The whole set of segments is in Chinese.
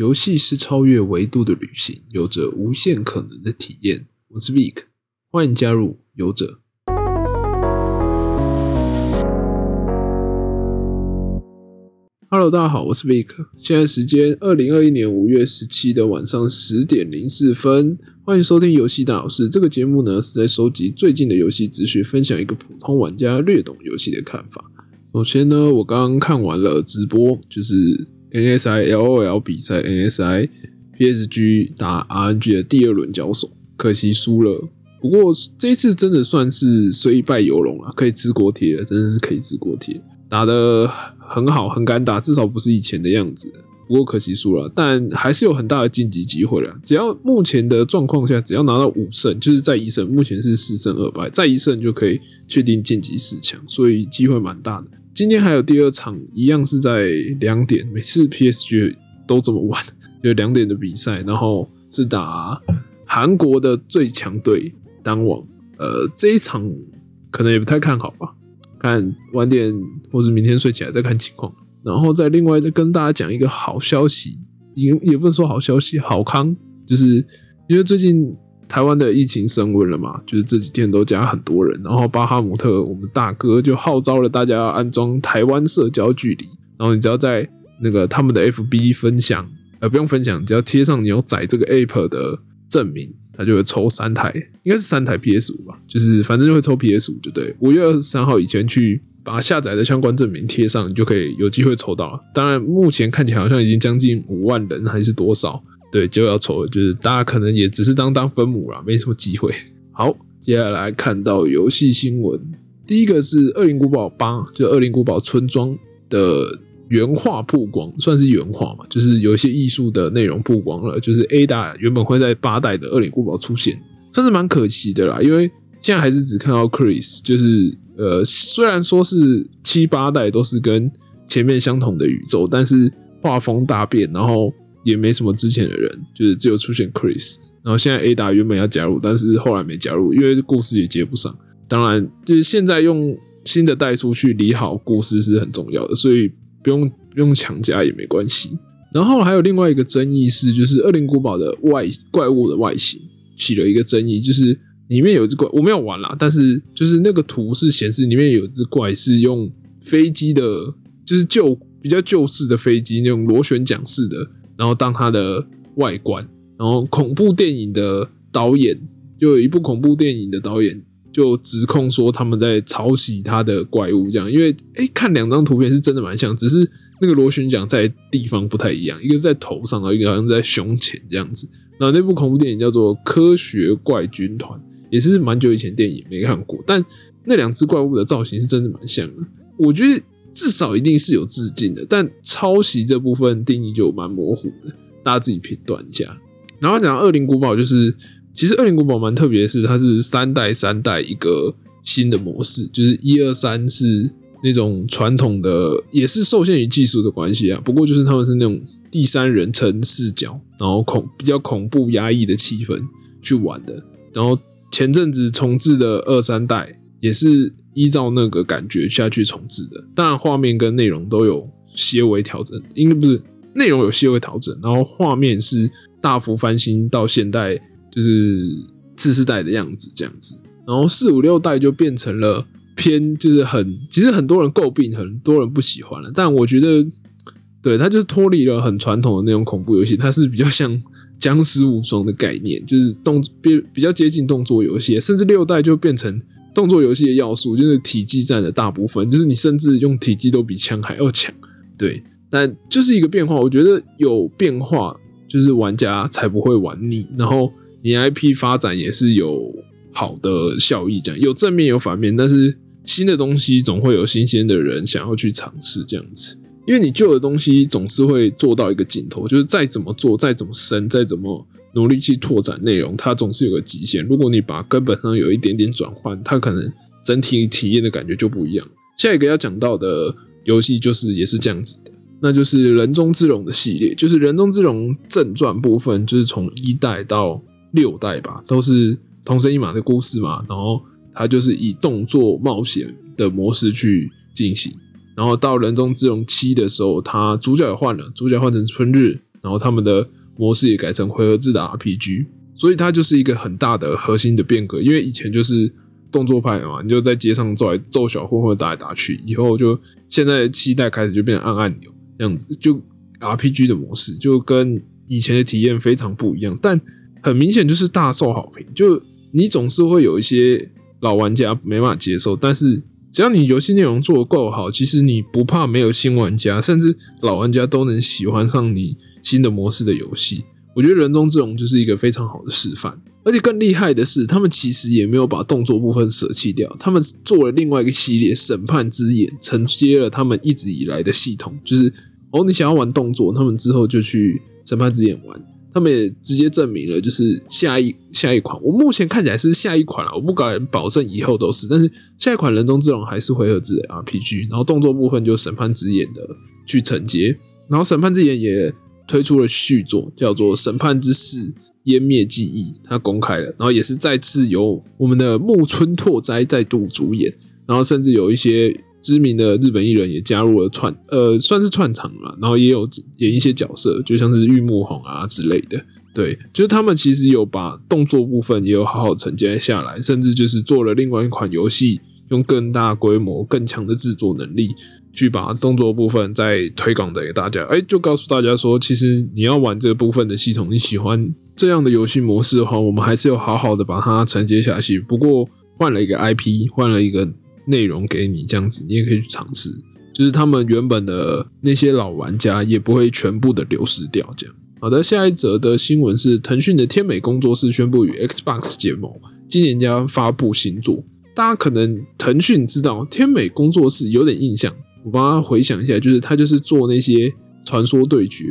游戏是超越维度的旅行，有着无限可能的体验。我是 Vic，欢迎加入游者。Hello，大家好，我是 Vic。现在时间二零二一年五月十七的晚上十点零四分，欢迎收听游戏大老师。这个节目呢是在收集最近的游戏资讯，分享一个普通玩家略懂游戏的看法。首先呢，我刚刚看完了直播，就是 NSI LOL 比赛，NSI PSG 打 RNG 的第二轮交手，可惜输了。不过这一次真的算是虽败犹荣了，可以吃锅贴了，真的是可以吃锅贴，打的很好，很敢打，至少不是以前的样子。不过可惜输了，但还是有很大的晋级机会了。只要目前的状况下，只要拿到五胜，就是在一胜，目前是四胜二败，再一胜就可以确定晋级四强，所以机会蛮大的。今天还有第二场，一样是在两点，每次 PSG 都这么晚，有两点的比赛，然后是打韩国的最强队当王。呃，这一场可能也不太看好吧，看晚点或者明天睡起来再看情况。然后再另外再跟大家讲一个好消息，也也不能说好消息，好康，就是因为最近台湾的疫情升温了嘛，就是这几天都加很多人，然后巴哈姆特我们大哥就号召了大家要安装台湾社交距离，然后你只要在那个他们的 FB 分享，呃不用分享，只要贴上你有载这个 App 的证明，他就会抽三台，应该是三台 PS 五吧，就是反正就会抽 PS 五，就对。五月二十三号以前去。把下载的相关证明贴上，你就可以有机会抽到了。当然，目前看起来好像已经将近五万人，还是多少？对，就要抽了。就是大家可能也只是当当分母了，没什么机会。好，接下来看到游戏新闻，第一个是《恶灵古堡八》，就《恶灵古堡村庄》的原画曝光，算是原画嘛，就是有一些艺术的内容曝光了。就是 A 大原本会在八代的《恶灵古堡》出现，算是蛮可惜的啦，因为现在还是只看到 Chris，就是。呃，虽然说是七八代都是跟前面相同的宇宙，但是画风大变，然后也没什么之前的人，就是只有出现 Chris，然后现在 Ada 原本要加入，但是后来没加入，因为故事也接不上。当然，就是现在用新的代数去理好故事是很重要的，所以不用不用强加也没关系。然后还有另外一个争议是，就是《恶灵古堡》的外怪物的外形起了一个争议，就是。里面有一只怪，我没有玩啦，但是就是那个图是显示里面有一只怪是用飞机的，就是旧比较旧式的飞机那种螺旋桨式的，然后当它的外观，然后恐怖电影的导演就有一部恐怖电影的导演就指控说他们在抄袭他的怪物，这样，因为哎看两张图片是真的蛮像，只是那个螺旋桨在地方不太一样，一个在头上，然后一个好像在胸前这样子。那那部恐怖电影叫做《科学怪军团》。也是蛮久以前电影没看过，但那两只怪物的造型是真的蛮像的。我觉得至少一定是有致敬的，但抄袭这部分定义就蛮模糊的，大家自己评断一下。然后讲《恶灵古堡》，就是其实《恶灵古堡》蛮特别的是，它是三代三代一个新的模式，就是一二三是那种传统的，也是受限于技术的关系啊。不过就是他们是那种第三人称视角，然后恐比较恐怖压抑的气氛去玩的，然后。前阵子重置的二三代也是依照那个感觉下去重置的，当然画面跟内容都有些微调整，应该不是内容有些微调整，然后画面是大幅翻新到现代就是次世代的样子这样子，然后四五六代就变成了偏就是很其实很多人诟病，很多人不喜欢了，但我觉得对它就是脱离了很传统的那种恐怖游戏，它是比较像。僵尸无双的概念就是动比比较接近动作游戏，甚至六代就变成动作游戏的要素，就是体积占的大部分，就是你甚至用体积都比枪还要强。对，但就是一个变化，我觉得有变化，就是玩家才不会玩腻，然后你 IP 发展也是有好的效益，这样有正面有反面，但是新的东西总会有新鲜的人想要去尝试这样子。因为你旧的东西总是会做到一个尽头，就是再怎么做，再怎么深，再怎么努力去拓展内容，它总是有个极限。如果你把根本上有一点点转换，它可能整体体验的感觉就不一样。下一个要讲到的游戏就是也是这样子的，那就是《人中之龙》的系列，就是《人中之龙》正传部分，就是从一代到六代吧，都是同生一马的故事嘛。然后它就是以动作冒险的模式去进行。然后到人中之龙七的时候，他主角也换了，主角换成春日，然后他们的模式也改成回合制的 RPG，所以它就是一个很大的核心的变革。因为以前就是动作派嘛，你就在街上揍来揍小混混打来打去，以后就现在期待开始就变成按按钮这样子，就 RPG 的模式就跟以前的体验非常不一样，但很明显就是大受好评。就你总是会有一些老玩家没办法接受，但是只要你游戏内容做得够好，其实你不怕没有新玩家，甚至老玩家都能喜欢上你新的模式的游戏。我觉得人中之龙就是一个非常好的示范。而且更厉害的是，他们其实也没有把动作部分舍弃掉，他们做了另外一个系列《审判之眼》，承接了他们一直以来的系统，就是哦，你想要玩动作，他们之后就去《审判之眼》玩。他们也直接证明了，就是下一下一款，我目前看起来是下一款了，我不敢保证以后都是，但是下一款人中之龙还是回合制的 RPG，然后动作部分就审判之眼的去承接，然后审判之眼也推出了续作，叫做审判之誓湮灭记忆，它公开了，然后也是再次由我们的木村拓哉再度主演，然后甚至有一些。知名的日本艺人也加入了串，呃，算是串场嘛，然后也有演一些角色，就像是玉木宏啊之类的。对，就是他们其实有把动作部分也有好好承接下来，甚至就是做了另外一款游戏，用更大规模、更强的制作能力去把动作部分再推广给大家。哎，就告诉大家说，其实你要玩这个部分的系统，你喜欢这样的游戏模式的话，我们还是有好好的把它承接下去。不过换了一个 IP，换了一个。内容给你这样子，你也可以去尝试。就是他们原本的那些老玩家也不会全部的流失掉。这样好的，下一则的新闻是腾讯的天美工作室宣布与 Xbox 结盟，今年将发布新作。大家可能腾讯知道天美工作室有点印象，我帮他回想一下，就是他就是做那些传说对决、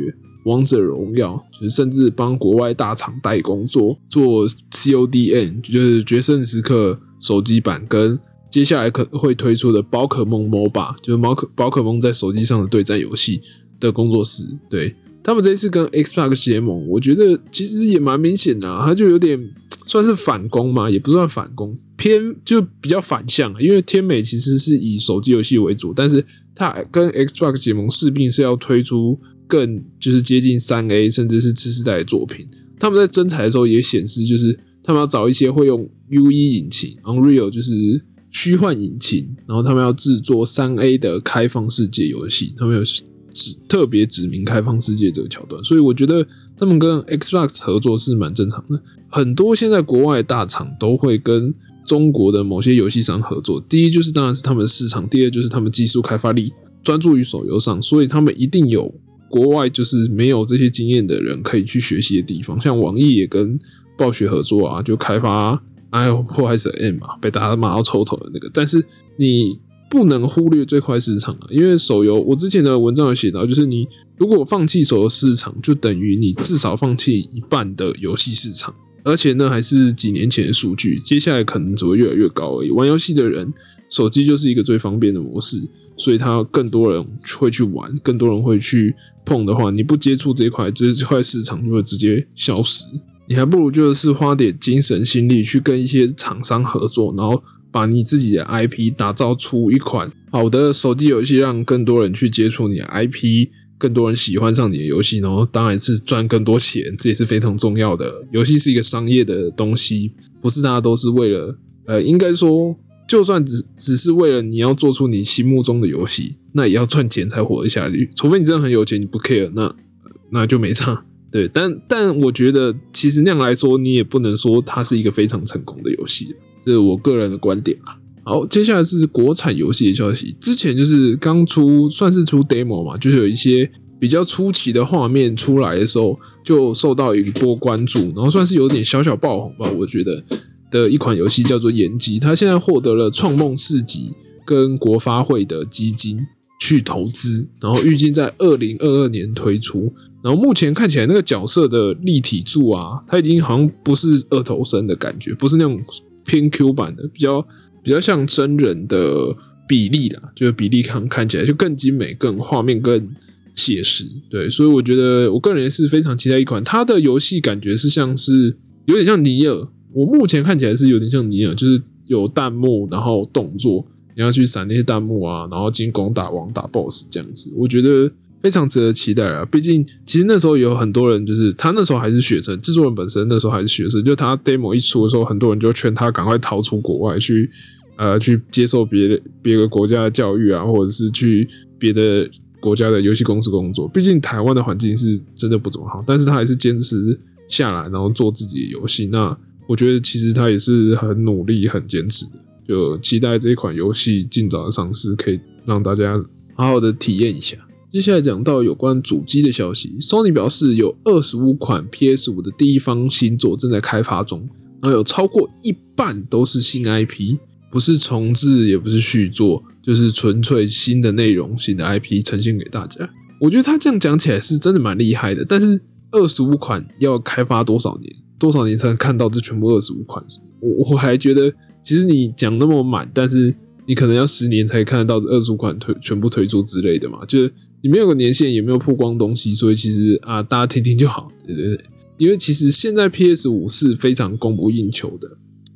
王者荣耀，就是甚至帮国外大厂代工做做 CODN，就是决胜时刻手机版跟。接下来可会推出的宝可梦 MOBA，就是宝可宝可梦在手机上的对战游戏的工作室，对他们这一次跟 Xbox 结盟，我觉得其实也蛮明显的，他就有点算是反攻嘛，也不算反攻，偏就比较反向，因为天美其实是以手机游戏为主，但是它跟 Xbox 结盟势必是要推出更就是接近三 A 甚至是次世代的作品。他们在征才的时候也显示，就是他们要找一些会用 UE 引擎 Unreal，就是。虚幻引擎，然后他们要制作三 A 的开放世界游戏，他们有指特别指明开放世界这个桥段，所以我觉得他们跟 Xbox 合作是蛮正常的。很多现在国外大厂都会跟中国的某些游戏商合作，第一就是当然是他们的市场，第二就是他们技术开发力专注于手游上，所以他们一定有国外就是没有这些经验的人可以去学习的地方。像网易也跟暴雪合作啊，就开发。哎呦，破坏者 M 嘛，被大家骂到抽头的那个。但是你不能忽略最快市场啊，因为手游，我之前的文章有写到，就是你如果放弃手游市场，就等于你至少放弃一半的游戏市场，而且呢还是几年前的数据，接下来可能只会越来越高而已。玩游戏的人，手机就是一个最方便的模式，所以他更多人会去玩，更多人会去碰的话，你不接触这块，这这块市场就会直接消失。你还不如就是花点精神心力去跟一些厂商合作，然后把你自己的 IP 打造出一款好的手机游戏，让更多人去接触你的 IP，更多人喜欢上你的游戏，然后当然是赚更多钱，这也是非常重要的。游戏是一个商业的东西，不是大家都是为了，呃，应该说，就算只只是为了你要做出你心目中的游戏，那也要赚钱才活得下去。除非你真的很有钱，你不 care，那那就没差。对，但但我觉得其实那样来说，你也不能说它是一个非常成功的游戏，这是我个人的观点啊。好，接下来是国产游戏的消息。之前就是刚出，算是出 demo 嘛，就是有一些比较出奇的画面出来的时候，就受到一波关注，然后算是有点小小爆红吧。我觉得的一款游戏叫做《延吉》，它现在获得了创梦四级跟国发会的基金。去投资，然后预计在二零二二年推出。然后目前看起来那个角色的立体度啊，它已经好像不是二头身的感觉，不是那种偏 Q 版的，比较比较像真人的比例啦，就是比例看看起来就更精美，更画面更写实。对，所以我觉得我个人也是非常期待一款它的游戏，感觉是像是有点像尼尔。我目前看起来是有点像尼尔，就是有弹幕，然后动作。你要去闪那些弹幕啊，然后进攻打王打 BOSS 这样子，我觉得非常值得期待啊！毕竟其实那时候有很多人，就是他那时候还是学生，制作人本身那时候还是学生，就他 demo 一出的时候，很多人就劝他赶快逃出国外去，呃，去接受别的别的国家的教育啊，或者是去别的国家的游戏公司工作。毕竟台湾的环境是真的不怎么好，但是他还是坚持下来，然后做自己的游戏。那我觉得其实他也是很努力、很坚持的。就期待这一款游戏尽早的上市，可以让大家好好的体验一下。接下来讲到有关主机的消息，Sony 表示有二十五款 PS 五的第一方新作正在开发中，然后有超过一半都是新 IP，不是重置，也不是续作，就是纯粹新的内容、新的 IP 呈现给大家。我觉得他这样讲起来是真的蛮厉害的，但是二十五款要开发多少年？多少年才能看到这全部二十五款？我我还觉得。其实你讲那么满，但是你可能要十年才看得到这二十五款推全部推出之类的嘛？就是你没有个年限，也没有曝光东西，所以其实啊，大家听听就好，对对对。因为其实现在 PS 五是非常供不应求的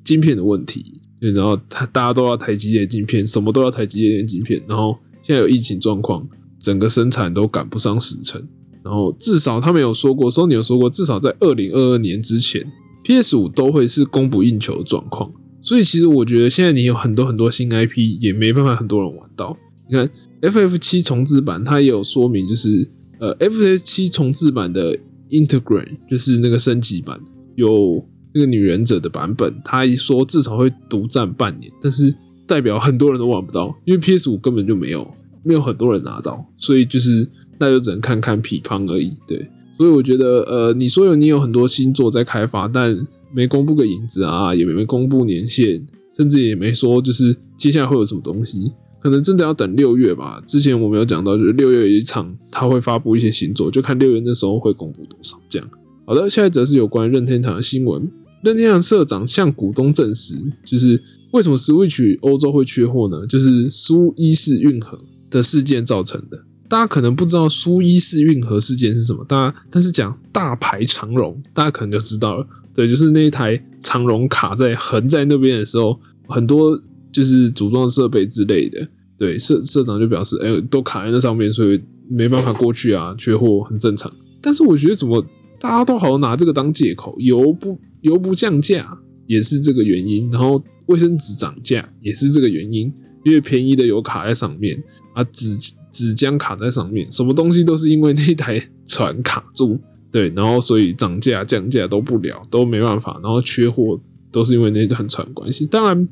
晶片的问题，然后它大家都要台积电晶片，什么都要台积电晶片，然后现在有疫情状况，整个生产都赶不上时程，然后至少他们有说过，Sony 有说过，至少在二零二二年之前，PS 五都会是供不应求的状况。所以其实我觉得现在你有很多很多新 IP 也没办法很多人玩到。你看 FF 七重置版，它也有说明，就是呃 FF 七重置版的 Integrate 就是那个升级版，有那个女忍者的版本，它一说至少会独占半年，但是代表很多人都玩不到，因为 PS 五根本就没有没有很多人拿到，所以就是那就只能看看匹方而已。对，所以我觉得呃你说有你有很多新作在开发，但没公布个影子啊，也没公布年限，甚至也没说就是接下来会有什么东西，可能真的要等六月吧。之前我们有讲到，就是六月有一场他会发布一些新作，就看六月那时候会公布多少。这样，好的，下一则是有关任天堂的新闻。任天堂社长向股东证实，就是为什么 Switch 欧洲会缺货呢？就是苏伊士运河的事件造成的。大家可能不知道苏伊士运河事件是什么，大家但是讲大排长龙，大家可能就知道了。对，就是那一台长龙卡在横在那边的时候，很多就是组装设备之类的。对，社社长就表示，哎，都卡在那上面，所以没办法过去啊，缺货很正常。但是我觉得，怎么大家都好像拿这个当借口，油不油不降价也是这个原因，然后卫生纸涨价也是这个原因，因为便宜的油卡在上面啊，纸纸浆卡在上面，什么东西都是因为那台 船卡住。对，然后所以涨价降价都不了，都没办法，然后缺货都是因为那段船关系。当然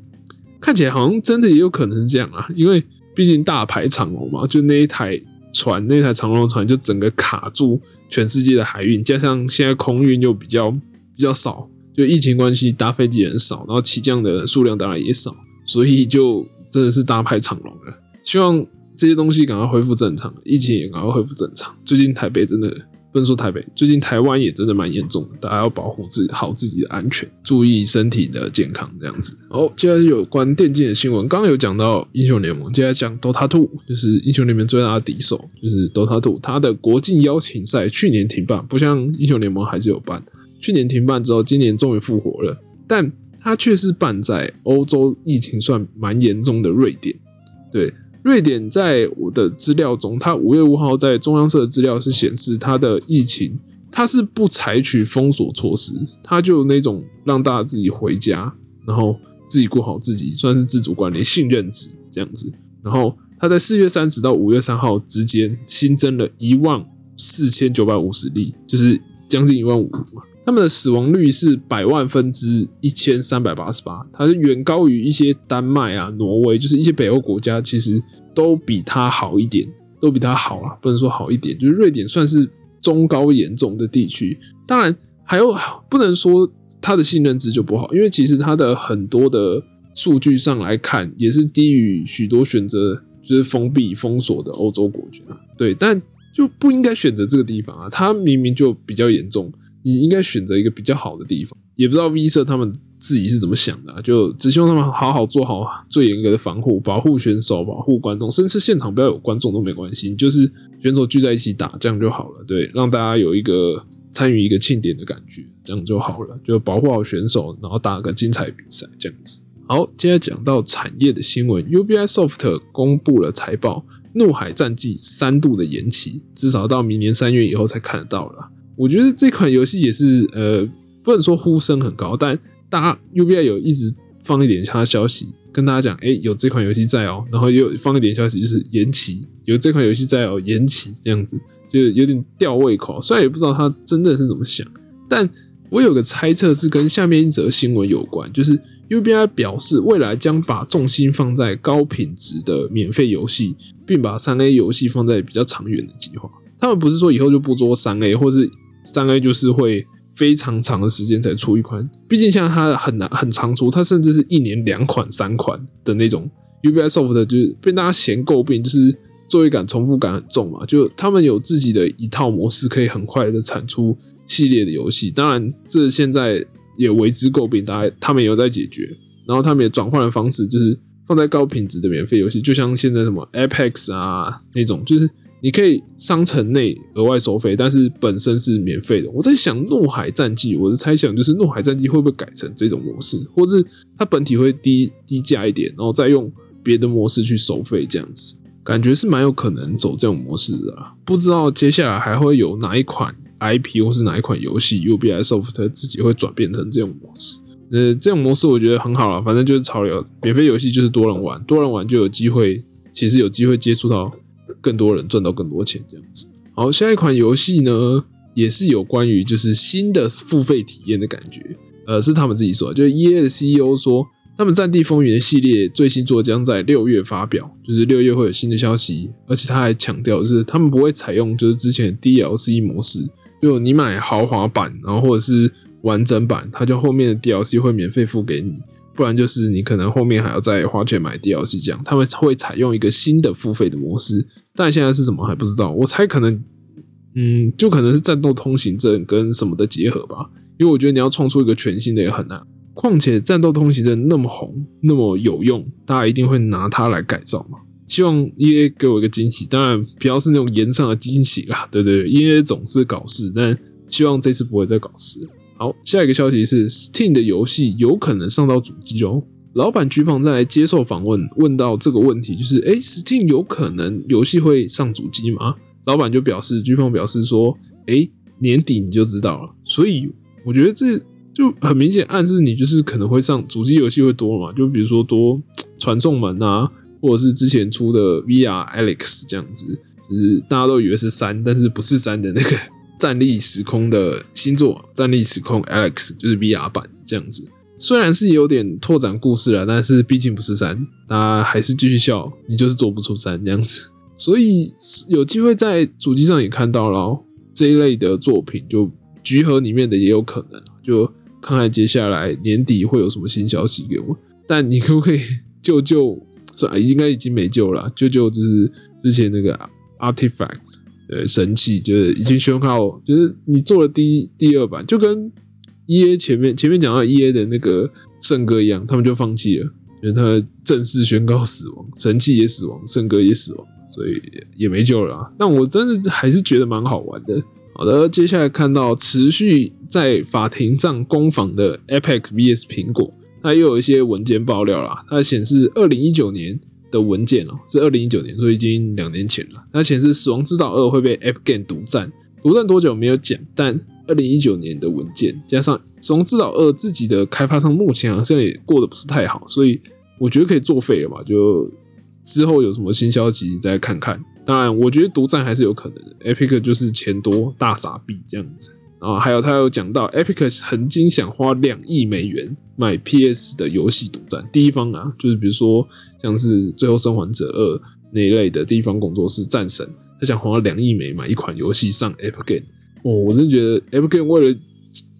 看起来好像真的也有可能是这样啊，因为毕竟大排长龙嘛，就那一台船，那台长龙船就整个卡住全世界的海运，加上现在空运又比较比较少，就疫情关系搭飞机人少，然后起降的数量当然也少，所以就真的是大排长龙了。希望这些东西赶快恢复正常，疫情也赶快恢复正常。最近台北真的。不能说台北，最近台湾也真的蛮严重的，大家要保护自己好自己的安全，注意身体的健康这样子。好，接下来有关电竞的新闻，刚刚有讲到英雄联盟，接下来讲 Dota Two，就是英雄联盟最大的敌手，就是 Dota Two，它的国际邀请赛去年停办，不像英雄联盟还是有办，去年停办之后，今年终于复活了，但它却是办在欧洲疫情算蛮严重的瑞典，对。瑞典在我的资料中，它五月五号在中央社的资料是显示，它的疫情它是不采取封锁措施，它就那种让大家自己回家，然后自己过好自己，算是自主管理、信任制这样子。然后它在四月三十到五月三号之间新增了一万四千九百五十例，就是将近一万五。他们的死亡率是百万分之一千三百八十八，它是远高于一些丹麦啊、挪威，就是一些北欧国家，其实都比它好一点，都比它好啊，不能说好一点，就是瑞典算是中高严重的地区。当然，还有不能说它的信任值就不好，因为其实它的很多的数据上来看，也是低于许多选择就是封闭封锁的欧洲国家。对，但就不应该选择这个地方啊，它明明就比较严重。你应该选择一个比较好的地方，也不知道 V 社他们自己是怎么想的，就只希望他们好好做好最严格的防护，保护选手，保护观众，甚至现场不要有观众都没关系，就是选手聚在一起打这样就好了，对，让大家有一个参与一个庆典的感觉，这样就好了，就保护好选手，然后打个精彩比赛这样子。好，接下来讲到产业的新闻，Ubisoft 公布了财报，《怒海战记》三度的延期，至少到明年三月以后才看得到了。我觉得这款游戏也是，呃，不能说呼声很高，但大家 Ubi 有一直放一点他的消息，跟大家讲，哎，有这款游戏在哦，然后又放一点消息，就是延期，有这款游戏在哦，延期这样子，就有点吊胃口。虽然也不知道他真的是怎么想，但我有个猜测是跟下面一则新闻有关，就是 Ubi 表示未来将把重心放在高品质的免费游戏，并把三 A 游戏放在比较长远的计划。他们不是说以后就不做三 A，或是三 A 就是会非常长的时间才出一款，毕竟像它很难很长出，它甚至是一年两款三款的那种。Ubisoft 就是被大家嫌诟病，就是作业感、重复感很重嘛。就他们有自己的一套模式，可以很快的产出系列的游戏。当然，这现在也为之诟病，大家他们也有在解决。然后他们也转换的方式，就是放在高品质的免费游戏，就像现在什么 Apex 啊那种，就是。你可以商城内额外收费，但是本身是免费的。我在想《怒海战记》，我的猜想就是《怒海战记》会不会改成这种模式，或者它本体会低低价一点，然后再用别的模式去收费，这样子感觉是蛮有可能走这种模式的啦。不知道接下来还会有哪一款 IP 或是哪一款游戏 Ubisoft 自己会转变成这种模式。呃，这种模式我觉得很好了，反正就是潮流，免费游戏就是多人玩，多人玩就有机会，其实有机会接触到。更多人赚到更多钱，这样子。好，下一款游戏呢，也是有关于就是新的付费体验的感觉。呃，是他们自己说，就是 EA 的 CEO 说，他们《战地风云》系列最新作将在六月发表，就是六月会有新的消息。而且他还强调，就是他们不会采用就是之前 DLC 模式，就你买豪华版，然后或者是完整版，他就后面的 DLC 会免费付给你。不然就是你可能后面还要再花钱买 DLC，这样他们会采用一个新的付费的模式，但现在是什么还不知道。我猜可能，嗯，就可能是战斗通行证跟什么的结合吧。因为我觉得你要创出一个全新的也很难。况且战斗通行证那么红，那么有用，大家一定会拿它来改造嘛。希望 EA 给我一个惊喜，当然不要是那种延上的惊喜啦。对对，EA 总是搞事，但希望这次不会再搞事。好，下一个消息是 Steam 的游戏有可能上到主机哦。老板菊芳在接受访问问到这个问题，就是哎，Steam 有可能游戏会上主机吗？老板就表示，菊芳表示说，哎，年底你就知道了。所以我觉得这就很明显暗示你就是可能会上主机游戏会多嘛，就比如说多传送门啊，或者是之前出的 VR Alex 这样子，就是大家都以为是三，但是不是三的那个。战力时空的新作《战力时空 Alex》就是 VR 版这样子，虽然是有点拓展故事了，但是毕竟不是三，大家还是继续笑，你就是做不出三这样子。所以有机会在主机上也看到了这一类的作品，就集合里面的也有可能，就看看接下来年底会有什么新消息给我。但你可不可以救救？算应该已经没救了，救救就是之前那个 Artifact。呃，神器就是已经宣告，就是你做了第一、第二版，就跟 E A 前面前面讲到 E A 的那个圣歌一样，他们就放弃了，因为他正式宣告死亡，神器也死亡，圣歌也死亡，所以也没救了。但我真的还是觉得蛮好玩的。好的，接下来看到持续在法庭上攻防的 Epic VS 苹果，它又有一些文件爆料啦，它显示二零一九年。的文件哦，是二零一九年，所以已经两年前了。它显示《死亡之岛二》会被 App Game 独占，独占多久没有讲，但二零一九年的文件加上《死亡之岛二》自己的开发商目前好像也过得不是太好，所以我觉得可以作废了吧。就之后有什么新消息再看看。当然，我觉得独占还是有可能的。Epic 就是钱多大傻逼这样子。啊还有他有讲到，Epic 曾经想花两亿美元买 PS 的游戏独占第一方啊，就是比如说像是《最后生还者二》那一类的地方工作室战神，他想花两亿美买一款游戏上 Epic Game。哦，我真觉得 F Game 为了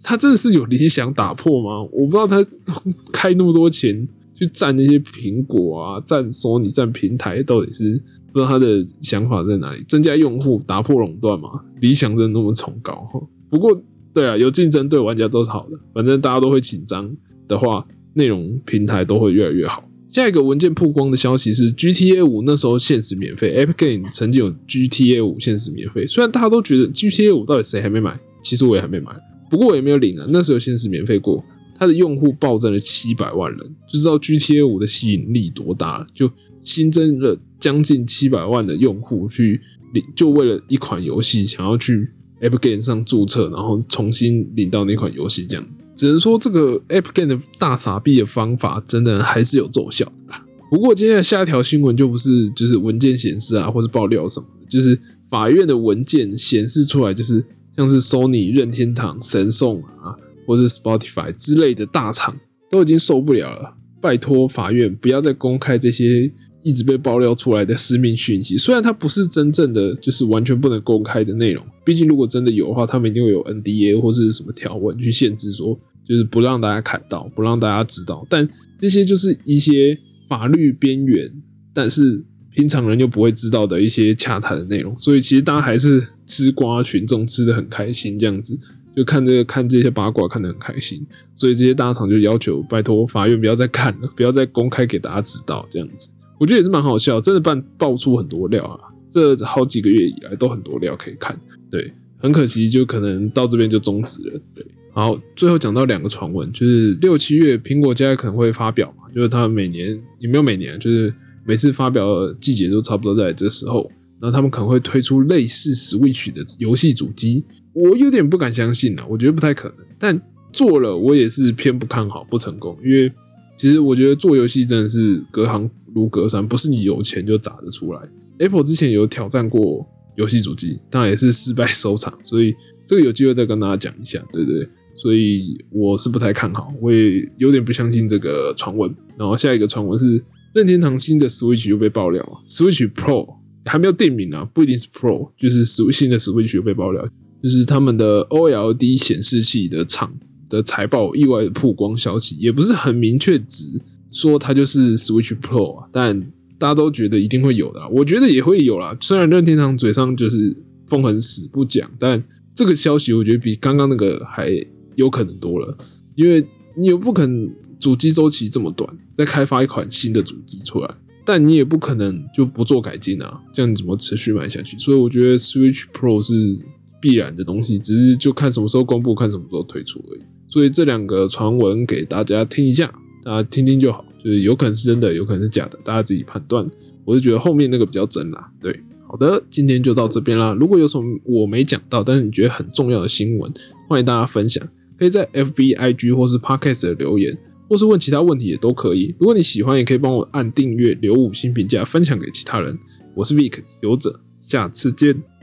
他真的是有理想打破吗？我不知道他 开那么多钱去占那些苹果啊，占索尼占平台，到底是不知道他的想法在哪里？增加用户，打破垄断吗？理想真的那么崇高哈？不过，对啊，有竞争对玩家都是好的。反正大家都会紧张的话，内容平台都会越来越好。下一个文件曝光的消息是，GTA 五那时候限时免费，App Game 曾经有 GTA 五限时免费。虽然大家都觉得 GTA 五到底谁还没买，其实我也还没买。不过我也没有领啊，那时候限时免费过，它的用户暴增了七百万人，就知道 GTA 五的吸引力多大了。就新增了将近七百万的用户去领，就为了一款游戏想要去 App Game 上注册，然后重新领到那款游戏。这样只能说这个 App Game 的大傻逼的方法真的还是有奏效的啦。不过今天的下一条新闻就不是就是文件显示啊，或是爆料什么的，就是法院的文件显示出来，就是像是 Sony、任天堂、神送啊。或是 Spotify 之类的大厂都已经受不了了，拜托法院不要再公开这些一直被爆料出来的私密讯息。虽然它不是真正的，就是完全不能公开的内容，毕竟如果真的有的话，他们一定会有 NDA 或是什么条文去限制，说就是不让大家看到，不让大家知道。但这些就是一些法律边缘，但是平常人又不会知道的一些洽谈的内容。所以其实大家还是吃瓜群众吃的很开心，这样子。就看这个看这些八卦看得很开心，所以这些大厂就要求拜托法院不要再看了，不要再公开给大家知道这样子。我觉得也是蛮好笑，真的爆爆出很多料啊！这好几个月以来都很多料可以看。对，很可惜就可能到这边就终止了。对，好，最后讲到两个传闻，就是六七月苹果家可能会发表嘛，就是他每年也没有每年，就是每次发表的季节都差不多在这时候，然后他们可能会推出类似 Switch 的游戏主机。我有点不敢相信了，我觉得不太可能。但做了，我也是偏不看好，不成功。因为其实我觉得做游戏真的是隔行如隔山，不是你有钱就砸得出来。Apple 之前有挑战过游戏主机，当然也是失败收场。所以这个有机会再跟大家讲一下，对不对？所以我是不太看好，我也有点不相信这个传闻。然后下一个传闻是任天堂新的 Switch 又被爆料，Switch Pro 还没有定名啊，不一定是 Pro，就是新的 Switch 又被爆料。就是他们的 OLED 显示器的厂的财报意外曝光消息，也不是很明确指说它就是 Switch Pro 啊，但大家都觉得一定会有的，我觉得也会有啦。虽然任天堂嘴上就是封很死不讲，但这个消息我觉得比刚刚那个还有可能多了，因为你又不可能主机周期这么短，再开发一款新的主机出来，但你也不可能就不做改进啊，这样怎么持续卖下去？所以我觉得 Switch Pro 是。必然的东西，只是就看什么时候公布，看什么时候推出而已。所以这两个传闻给大家听一下，大家听听就好。就是有可能是真的，有可能是假的，大家自己判断。我是觉得后面那个比较真啦。对，好的，今天就到这边啦。如果有什么我没讲到，但是你觉得很重要的新闻，欢迎大家分享，可以在 F B I G 或是 Podcast 的留言，或是问其他问题也都可以。如果你喜欢，也可以帮我按订阅、留五星评价、分享给其他人。我是 Vic 游者，下次见。